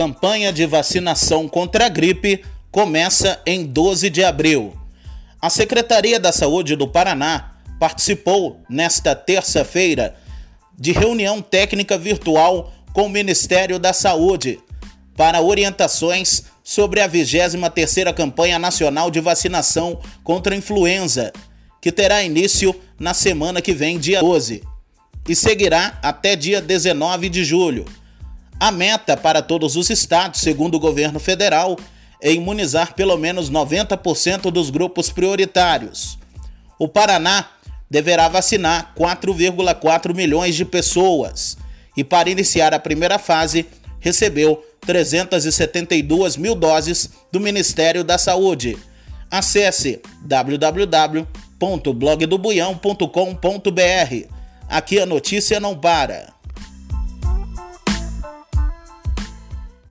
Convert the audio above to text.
Campanha de vacinação contra a gripe começa em 12 de abril. A Secretaria da Saúde do Paraná participou, nesta terça-feira, de reunião técnica virtual com o Ministério da Saúde para orientações sobre a 23ª campanha nacional de vacinação contra a influenza, que terá início na semana que vem, dia 12, e seguirá até dia 19 de julho. A meta para todos os estados, segundo o governo federal, é imunizar pelo menos 90% dos grupos prioritários. O Paraná deverá vacinar 4,4 milhões de pessoas e, para iniciar a primeira fase, recebeu 372 mil doses do Ministério da Saúde. Acesse www.blogdobuião.com.br. Aqui a notícia não para.